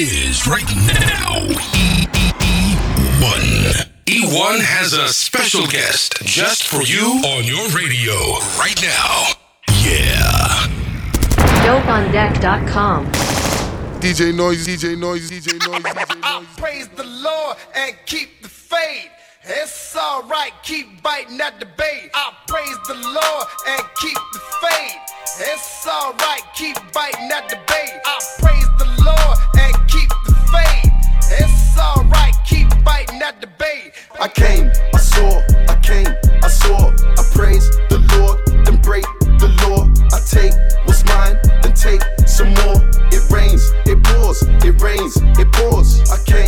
it is right now. E1. E1 has a special guest just for you on your radio right now. Yeah. DopeOnDeck.com. DJ Noise, DJ Noise, DJ Noise, DJ I Noise. praise the Lord and keep the faith. It's alright, keep biting at the bait. I praise the Lord and keep the faith. It's alright, keep biting at the bait. I praise the Lord It's alright, keep biting at the bait. I came, I saw, I came, I saw, I praise the Lord, then break the law. I take what's mine, then take some more. It rains, it pours, it rains, it pours. I came,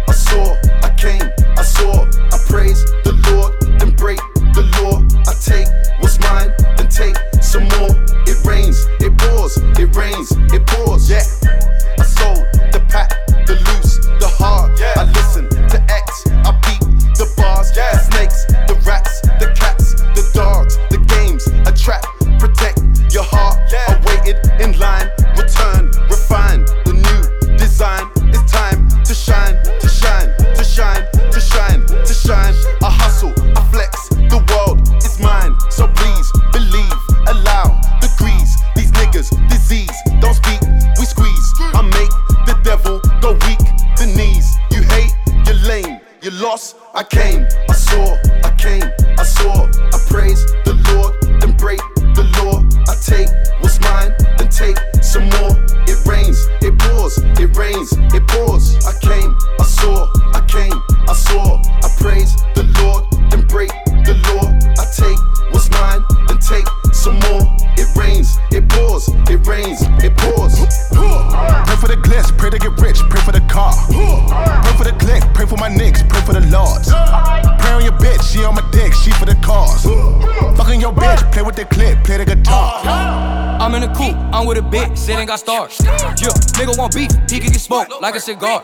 beef, he can get smoked like a cigar.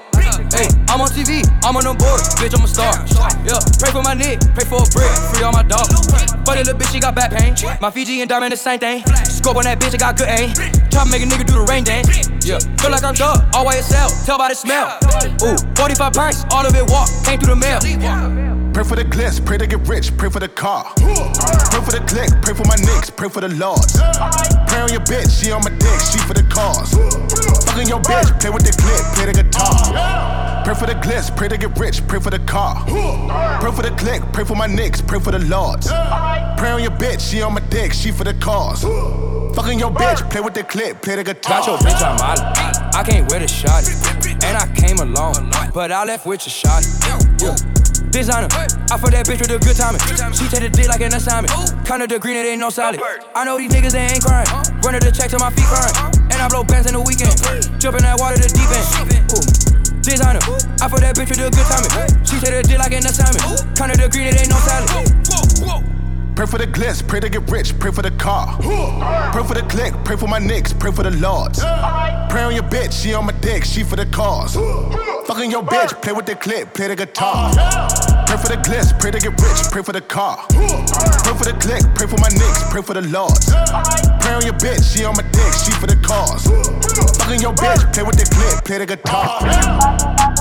Hey, I'm on TV, I'm on the board, bitch, I'm a star. Yeah, pray for my neck, pray for a brick, free all my dogs. Funny little bitch, she got back pain. My Fiji and diamond the same thing. Scope on that bitch, I got good aim. Try to make a nigga do the rain dance. Yeah, feel like I'm dug, all YSL, tell by the smell. Ooh, 45 pints, all of it walk, came through the mail. Pray for the glitz, pray to get rich, pray for the car. Pray for the click, pray for my nicks, pray for the lords. Pray on your bitch, she on my dick, she for the cause. Fucking your bitch, play with the clip, play the guitar. Pray for the glitz, pray to get rich, pray for the car. Pray for the click, pray for my nicks, pray for the lords. Pray on your bitch, she on my dick, she for the cause. Fucking your bitch, play with the clip, play the guitar. Got your bitch on Molly. I can't wear the shot. And I came alone, but I left with your shot. Yeah. Designer, I fuck that bitch with a good timing. She take the dick like an assignment. Kind of the green, it ain't no solid. I know these niggas, they ain't crying. Running the check to my feet crying. And I blow bands in the weekend. Jump in that water, the deep end. Ooh. Designer, I fuck that bitch with a good timing. She take the dick like an assignment. Kind of the green, it ain't no salad. Pray for the glitz, pray to get rich, pray for the car. Pray for the click, pray for my nicks, pray for the lords. Pray on your bitch, she on my dick, she for the cause. Fucking your bitch, play with the clip, play the guitar. Pray for the glitz, pray to get rich, pray for the car. Pray for the click, pray for my nicks, pray for the lords. Pray on your bitch, she on my dick, she for the cause. Fucking your bitch, play with the clip, play the guitar.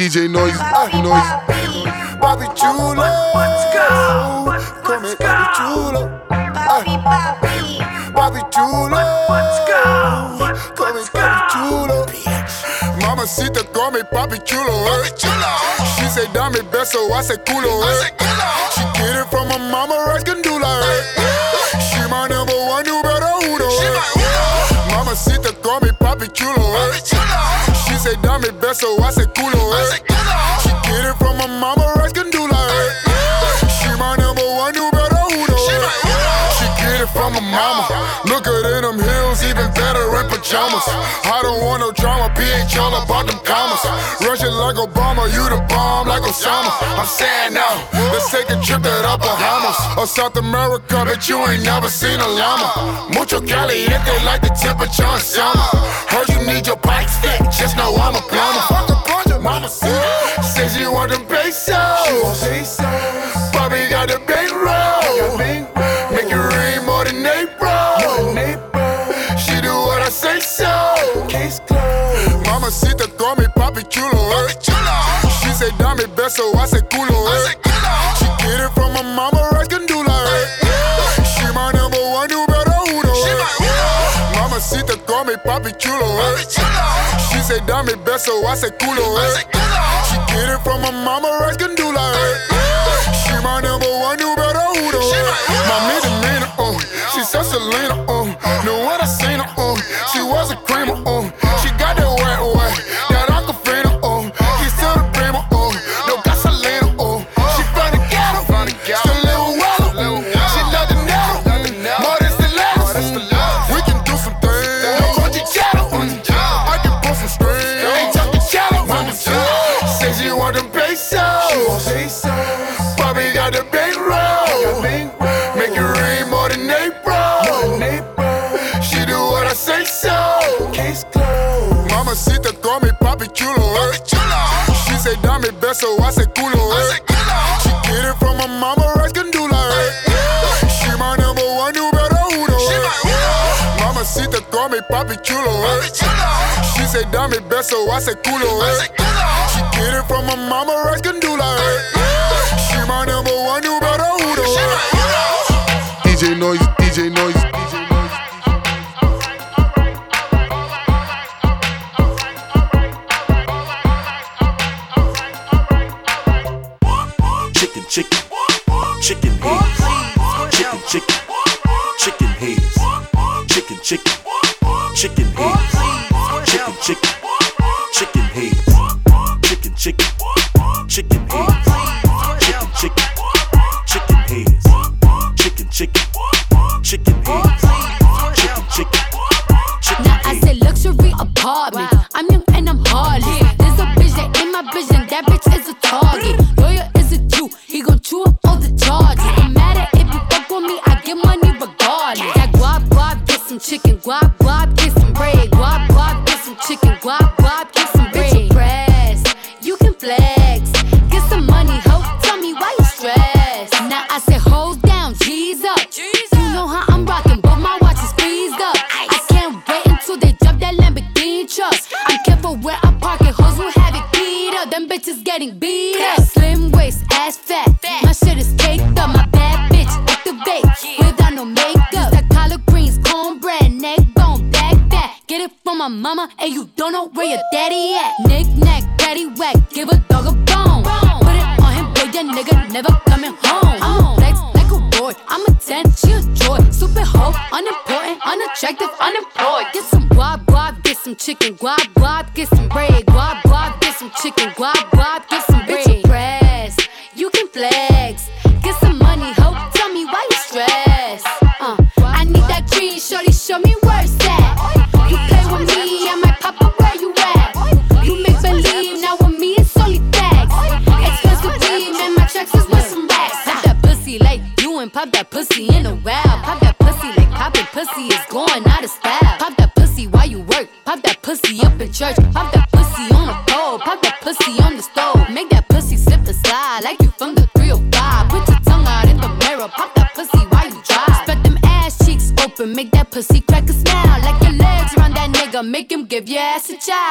DJ noise, noise. Bobby Chulo. Let's go. Come here, Bobby Chulo. Bobby, Bobby. Bobby Chulo. Let's go. Come here, Bobby Chulo. Mamacita, come Papi Chulo. Eh? She say dame beso, I say culo. Eh? She get it from my mama, rice gandula. Eh? She my number one, you better uno. Eh? Mamacita, come Papi Chulo. Eh? She say dame beso, I say culo. Eh? She get it from my mama, rice gandula. Eh? She my number one, you better uno. Eh? She get it from my mama. Look at in them heels, even better in pajamas. I don't want no drama, PH all about them commas. Rushing like Obama, you the bomb like Osama. I'm saying now, let's take a trip to the Bahamas or South America, but you ain't never seen a llama. Mucho caliente like the temperature in summer. Heard you need your bikes fit, just know I'm a plumber. Mama said, says you want them pesos. Bobby say dame beso, I say culo. Eh? She get it from my mama, rice gandula. Eh? She my number one, you better uno. Eh? Mamacita, call me Papi Chulo. Eh? She say dame beso, I say culo. Eh? She get it from my mama, rice gandula. Eh? She my number one, you better uno. Eh? Mami de mina, uh. She said Selena, uh. Know what I seen uh. She was a creamer, uh. Say dame so I say culo. Eh? She get it from my mama, rice gandula. Eh? She my number one, you better uno. Eh? DJ noise, DJ noise, DJ noise. Him give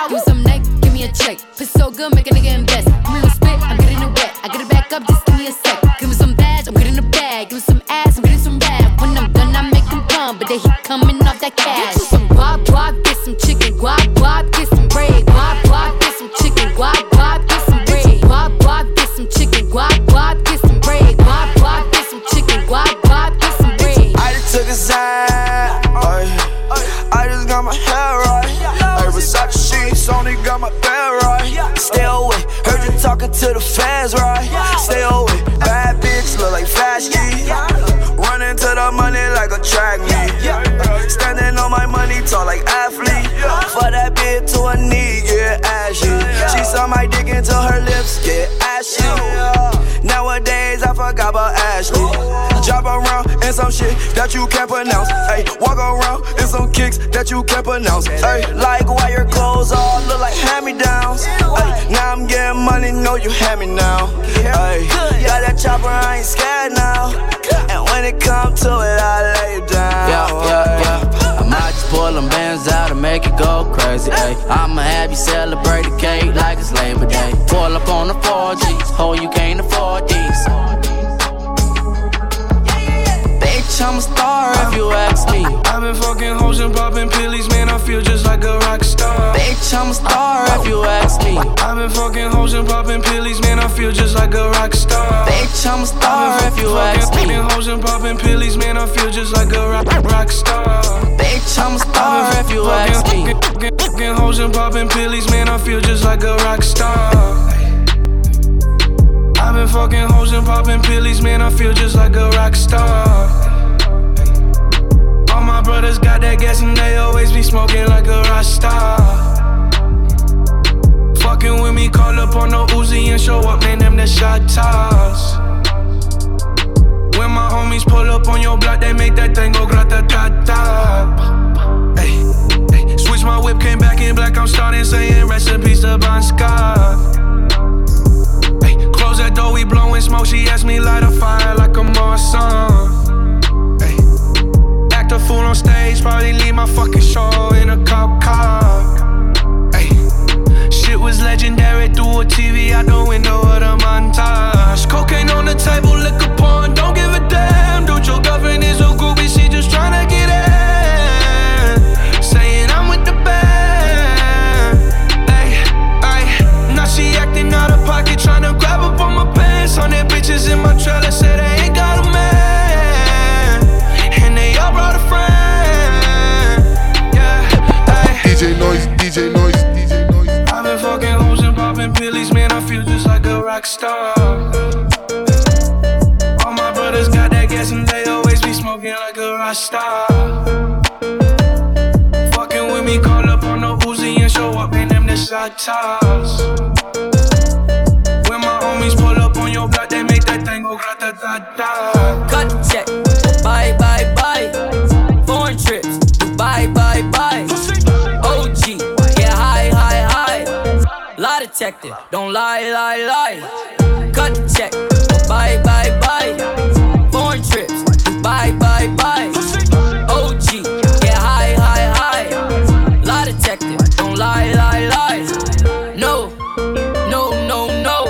shit that you can't pronounce. Ay, walk around in some kicks that you can't pronounce. Ay, like why your clothes all look like hand me downs. Ay, now I'm getting money, know you hand me now. Ay, got that chopper, I ain't scared now. And when it come to it, I lay down. Yeah, yeah, yeah. I might just pull them bands out and make it go crazy. Ay. I'ma have you celebrate the cake like it's Labor Day. Pull up on the 4Gs, ho, you can't afford like a rock star. Bitch, I'm a star if you ask me. I've been fucking hoes and popping pillies, man. I feel just like a rock star. Bitch, I'm a star if you ask me. I've Fucking hoes and popping pillies, man. I feel just like a rock, rock star. Bitch, I'm a star if you ask me. Fucking hoes and popping pillies, man. I feel just like a rock star. I've been fucking hoes and popping pillies, man. I feel just like a rock star. My brothers got that gas and they always be smoking like a rock star. Fucking with me, call up on the Uzi and show up, man, them the shot toss. When my homies pull up on your block, they make that thing go grata ta ta. Switch my whip, came back in black, I'm starting saying recipes to Bon Scott. Close that door, we blowing smoke. She asked me light a fire like a Marsan. Fool on stage, probably leave my fucking show in a cop car. Ay, Shit was legendary through a TV out the window of the montage. Cocaine on the table, liquor porn, don't give a damn. Dude, your girlfriend is a groupie, she just tryna get in. Saying I'm with the band. Ay, ay, now she acting out of pocket, tryna grab up on my pants. On their bitches in my rock star. All my brothers got that gas and they always be smoking like a rock star. Fucking with me, call up on the Uzi and show up in them the shot toss. When my homies pull up on your block, they make that thing go grata ta ta. Cut check. Bye, bye, bye. Detector. Don't lie, lie, lie. Cut the check. Bye, bye, bye. Foreign trips. Bye, bye, bye. OG. Get high, high, high. Lie detector. Don't lie, lie, lie. No. No, no, no.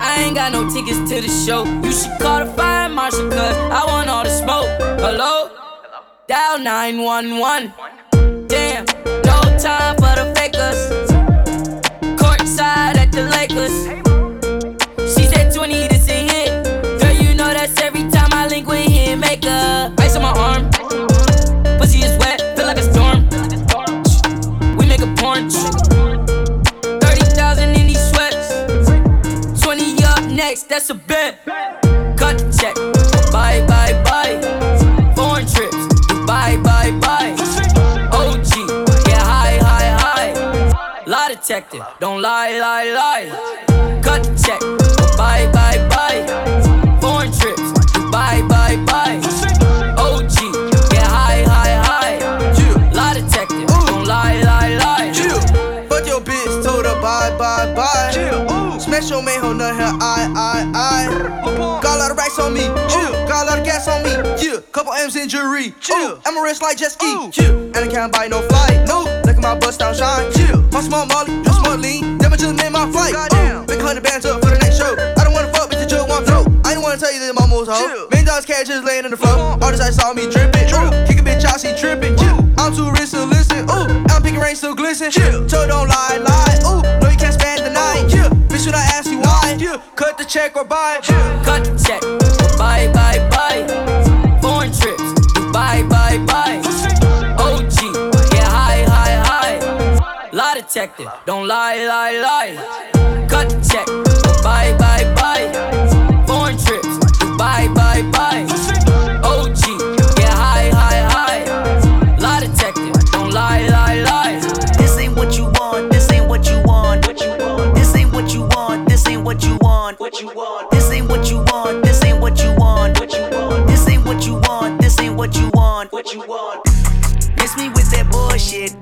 I ain't got no tickets to the show. You should call the fire marshal, cause I want all the smoke. Hello? Dial 911. Damn, no time for the fakers. Courtside at the Lakers. She said 20, this a hit. Girl, you know that's every time I link with him. Make up. ice on my arm. Pussy is wet, feel like a storm. We make a porn. 30,000 in these sweats. 20 up next, that's a bet. High. Don't lie, lie, lie. Cut check. Bye, bye, bye. Foreign trips. Bye, bye, bye. OG. Get high, high, high. Lie detector. Don't lie, lie, lie. Fuck your bitch, told her bye, bye, bye. Smash your man, hold her, I, I, I. Got a lot of racks on me, ooh. got a lot of gas on me, Injury. Chill. I'm a wrist like jet ski. Chill. And I can't buy no flight. No. Look at my bust down shine. Chill. My small molly, you small lean. Never just made my flight. Goddamn. Big hundred bands up for the next show. I don't wanna fuck, bitch, you just want throw. I don't wanna tell you that I'm almost hoe. Million dollars cash just laying in the floor. Artists I saw me dripping. Kick a bitch out, she tripping. Chill. I'm too rich to listen. Ooh. I'm picking rain, still glisten. Chill. So don't lie, lie. Ooh. No, you can't spend the night. Chill. Bitch, should I ask you why? Chill. Cut the check or buy. Chill. Cut the check. Bye, bye, bye. Detector. Don't lie, lie, lie. Cut the check. Bye, bye, bye. Foreign trips. Bye, bye, bye. OG. Get high, high, high. Lie detector. Don't lie, lie, lie. This ain't what you want, this ain't what you want. What you want. This ain't what you want, this ain't what you want. What you want. This ain't what you want, this ain't what you want. What you want. This ain't what you want, this ain't what you want. What you want. Miss me with that bullshit.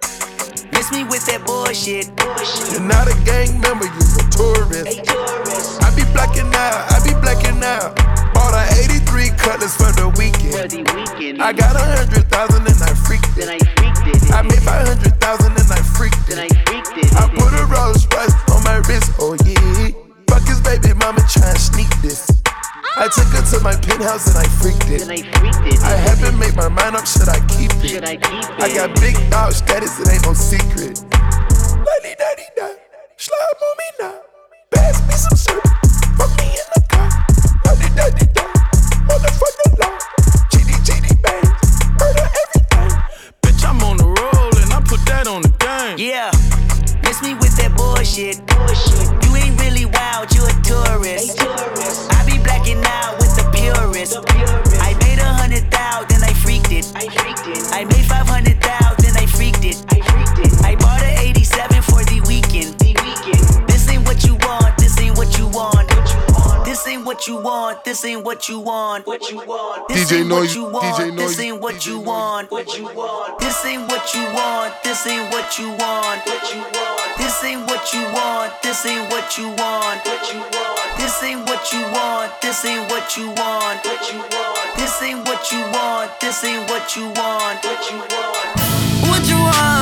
Miss me with that bullshit. You're not a gang member, you a tourist. I be blacking out, I be blacking out. Bought a 83 cutlass for the weekend. I got a hundred thousand and I freaked penthouse and I freaked it. I haven't made my mind up, should I keep it? I got big dog status, it ain't no secret. Want, this ain't what you want. What you want? This DJ ain't Noise, what you want, DJ this Noise, ain't what you want. What you want? This ain't what you want, this ain't what you want. What you want? This ain't what you want, this ain't what you want. What you want? This ain't what you want, this ain't what you want. What you want? This ain't what you want, this ain't what you want. What you want? What you want?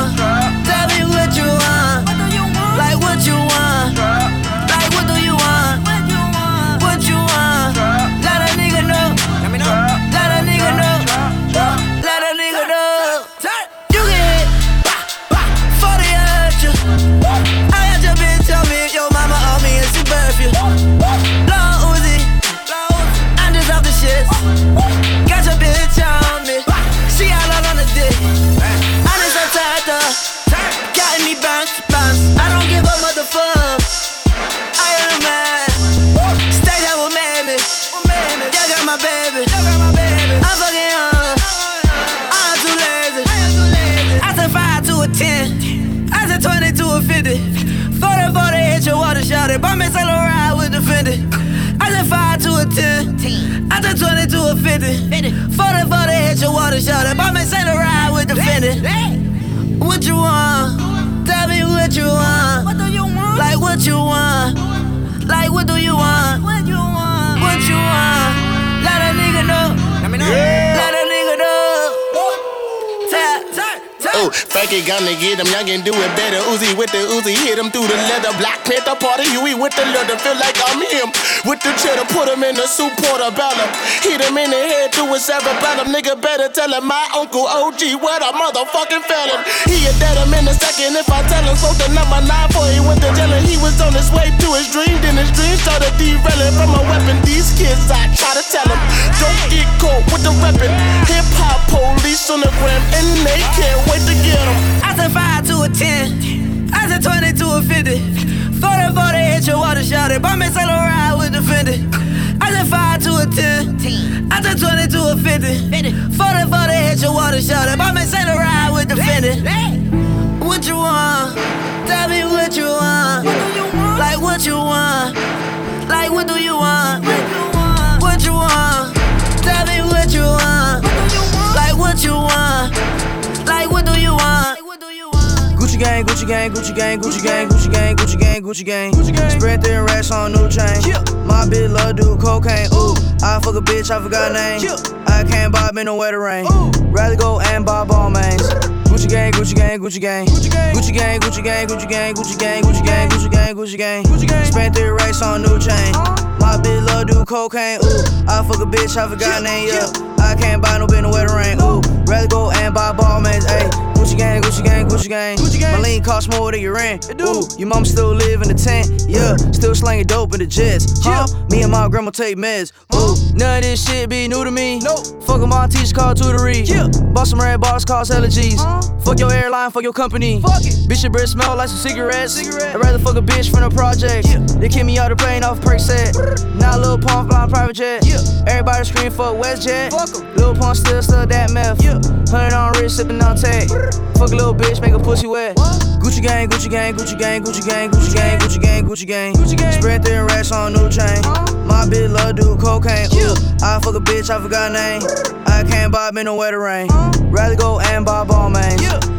Oh, Frankie gonna get him, young and do it better. Uzi with the Uzi, hit him through the leather. Black Panther party, Huey with the leather. Feel like I'm him. With the cheddar, put him in the soup portobello. Hit him in the head through his cerebellum. Nigga better tell him my uncle OG, what a motherfucking felon. He a dead him in a second if I tell him. So the number nine for he went to jail he was on his way to his dream. Then his dream started derailing from a weapon. These kids, I try to tell them, don't get caught with the weapon. Hip hop police on the gram and they can't wait to get them. I said 5 to a 10. I said 20 to a 50. 40 40 hit your water shot it. Bumpin' solo ride with the Fendi. I said 5 to a 10. I said 20 to a 50. 40 40 hit your water shot it. Bumpin' solo ride with the Fendi. What you want? gang, Gucci gang, Gucci gang, Gucci gang, Gucci gang, Gucci gang. Gucci gang. Spread their racks on new chain. My bitch love do cocaine. Ooh, I fuck a bitch, I forgot name. I can't bob in the wetter rain. Ooh. Rather go and buy ball mains. Gucci gang, Gucci gang, Gucci gang. Gucci gang, Gucci gang, Gucci gang, Gucci gang, Gucci gang, Gucci gang, Gucci gang. Gucci gang. Spent three racks on new chain. My bitch love do cocaine. Ooh, I fuck a bitch, I forgot name. Yeah, I can't buy no bin the wetter rain. Ooh, rather go and buy ball mains. Ayy. Gucci gang, Gucci gang, Gucci gang. Gucci gang. My lean cost more than your rent. Ooh, your mom still live in the tent. Yeah, still slanging dope in the jets. Huh? Me and my grandma take meds. Ooh, none of this shit be new to me. Nope. Fuck my teacher called tutory. Yeah. Bought some red bars cost hella G's. Fuck your airline, fuck your company. Fuck it. Bitch, your breath smell like some cigarettes. Cigarette. I'd rather fuck a bitch from the project. Yeah. They kick me out the plane off perk set. Now Lil Pump flying private jet. Yeah. Everybody scream for WestJet. Fuck 'em. Lil Pump still stuck that meth. Yeah. Hundred on wrist, sipping on tech. Fuck a little bitch, make a pussy wet. Gucci gang, Gucci gang, Gucci gang, Gucci gang, Gucci gang, Gucci gang, Gucci gang. Gucci gang. Spread thin racks on new chain. My bitch love do cocaine. Ooh, I fuck a bitch, I forgot name. I can't buy me no wetter rain. Uh-huh. Rather go and buy ball mains.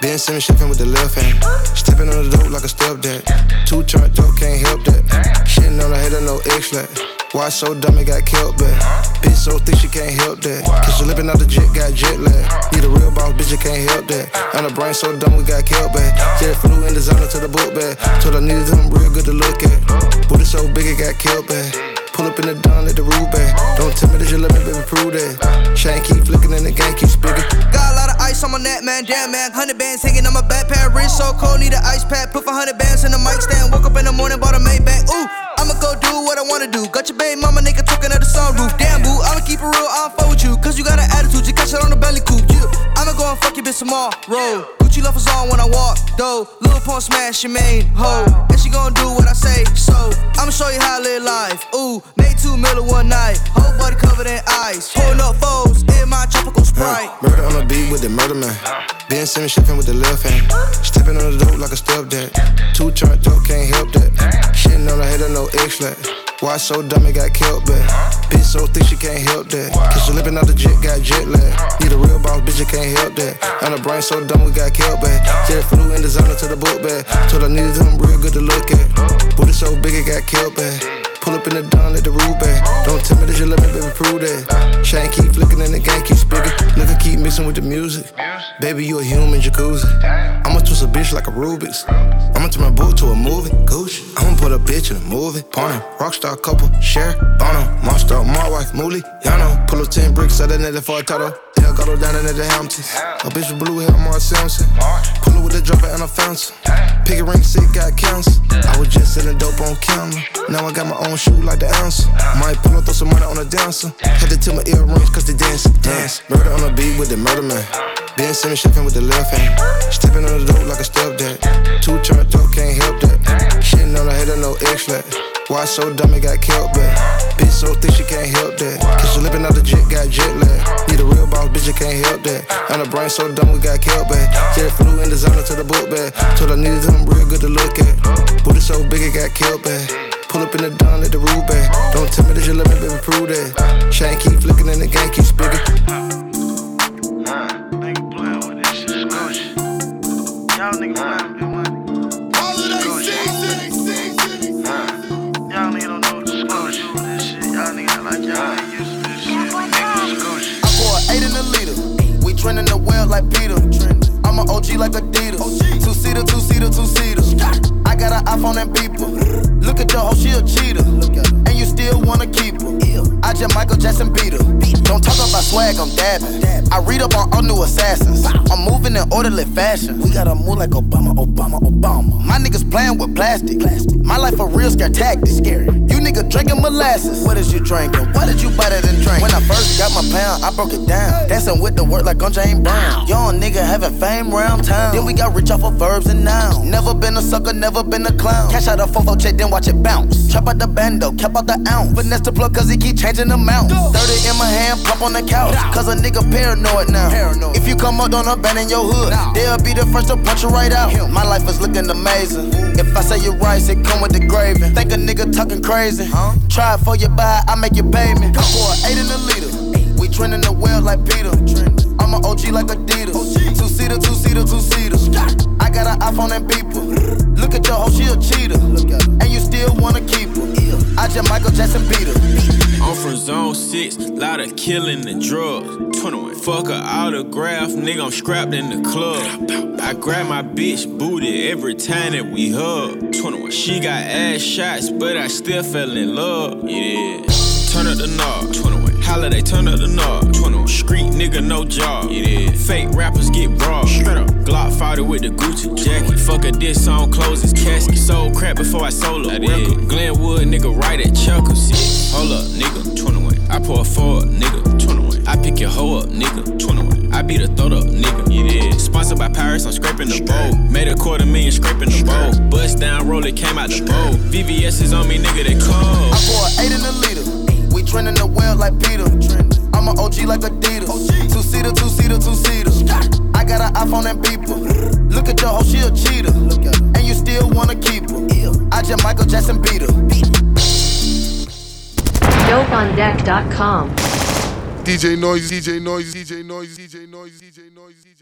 Ben Simmons shipping with the left hand. Stepping on the dope like a stepdad. Two chart dope, can't help that. Shitting on the head of no X-flat. Why so dumb it got killed back? Bitch so thick she can't help that. Cause she living out the jet, got jet lag. Need a real boss, bitch, you can't help that. And the brain so dumb we got killed back. Jet flew in designer to the book bag. Told I needed them real good to look at. Booty so big it got killed back. Pull up in the dawn, let the back. Don't tell me that you let me, baby, prove that. Chain keep flicking and the gang keep speaking. Ice on my neck, man. Damn, man. 100 bands hanging on my backpack. Wrist so cold, need an ice pack. Put 100 bands in the mic stand. Woke up in the morning, bought a Maybach. Ooh, I'ma go do what I wanna do. Got your baby mama nigga talking at the sunroof. Damn, boo, I'ma keep it real. I don't fuck with you. Cause you got an attitude. You catch it on the belly coupe. Yeah. I'ma go and fuck your bitch tomorrow. Gucci love is on when I walk, though. Lil Pump smash your main hoe. And she gon' do what I say, so I'ma show you how I live life. Ooh, made two million one night. Whole body covered in ice. Pulling up foes in my tropical sprite. Murder on the beat with the murder man. Ben Simmons shipping with the left hand. Stepping on the dope like a stepdad. Two chart dope, can't help that. Shitting on the head of no X-flat. Why so dumb it got killed back? Bitch so thick she can't help that. Cause she living out the jet, got jet lag. Need a real boss, bitch, you can't help that. And the brain so dumb we got killed back. Jet flew in designer to the book bag. Told I needed them real good to look at. Booty so big it got killed back. Pull up in the dawn, let the roof back. Don't tell me that you let me, baby, prove that. Chain keep flicking and the gang keep speaking. Nigga keep mixing with the music. Baby, you a human jacuzzi. I'ma twist a bitch like a Rubik's. I'ma turn my book to a movie. Gucci. I'ma put a bitch in a movie. Porn rockstar couple, share, Bono, monster, my wife, Mooly. Y'all pull up 10 bricks, out of net for a title. Got her down in the Hamptons. A bitch with blue hair, Mark Simpson. Pull her with the dropper and a fence. Pick a ring, sick, got cancer. I was just selling dope on camera. Now I got my own shoe like the answer. Might pull up, throw some money on a dancer. Had to tell my earrings, cause they dance, dance. Murder on the beat with the murder man. Ben Simmons shipping with the left hand. Stepping on the dope like a stepdad. Two chart dope, can't help that. Shitting on the head of no X-flat. Why so dumb it got killed back? Bitch so thick she can't help that. Cause she living out the jet, got jet lag. Need a real boss, bitch, you can't help that. And the brain so dumb, we got killed back. Jet flew in designer to the book bag. Told I needed something real good to look at. Booty so big, it got killed back. Pull up in the dawn, let the roof back. Don't tell me that you let me, baby, prove that. Shine keep flicking in the gang fashion. We gotta move like Obama, Obama, Obama. My niggas playing with plastic. My life a real scare tactic. Scary. You nigga drinking molasses. What is you drinking? What did you buy that and drink? When I first got my pound, I broke it down. Dancing with the work like I'm James Brown. Young nigga having fame round town. Then we got rich off of verbs and nouns. Never been a sucker, never been a clown. Cash out a fofo check, then watch it bounce. Chop out the bando, cap out the ounce. Finesse the plug cause he keep changing the amount. 30 in my hand, pump on the couch. Cause a nigga paranoid now. If you come up, don't abandon your hood. They'll be the first to punch you right out. My life is looking amazing. If I say you rice, it come with the gravy. Think a nigga talking crazy. Try it for you buy, I make you pay me. Come for eight in the leader. We trending the well like Peter. I'm an OG like Adidas. Two seater, two seater, two seater. I got an iPhone and beeper. Look at your hoe, she a cheater. And you still wanna keep her. I just Michael Jackson beat her. I'm from zone 6, lot of killing and drugs. 21. Fuck a autograph, nigga, I'm scrapped in the club. I grab my bitch booty every time that we hug. 21. She got ass shots, but I still fell in love. Yeah. Turn up the knob. 21. Holiday, turn up the knob. 21. Street nigga, no job. Yeah. Fake rappers get robbed. Straight up. Glock fighter with the Gucci jacket. Fuck a diss song, close his casket. Sold crap before I sold a record. Glenwood, nigga, right at Chuckles. Yeah. Hold up, nigga. 21. I pour a four up, nigga. 21. I pick your hoe up, nigga. 21. I beat a throat up, nigga. Yeah. Sponsored by Paris, I'm scraping the bowl. Made a quarter million scraping the bowl. Bust down, roll it, came out the bowl. VVS is on me, nigga, they cold. I pour eight in the liter. We trending the well like Peter. I'm an OG like Adidas. Two seater, two seater, two seater. I got an iPhone and beeper. Look at your hoe, she a cheater. And you still wanna keep her. I just Michael Jackson beat her. DopeOnDeck.com. DJ Noise, DJ Noise, DJ Noise, DJ Noise, DJ Noise, DJ Noise.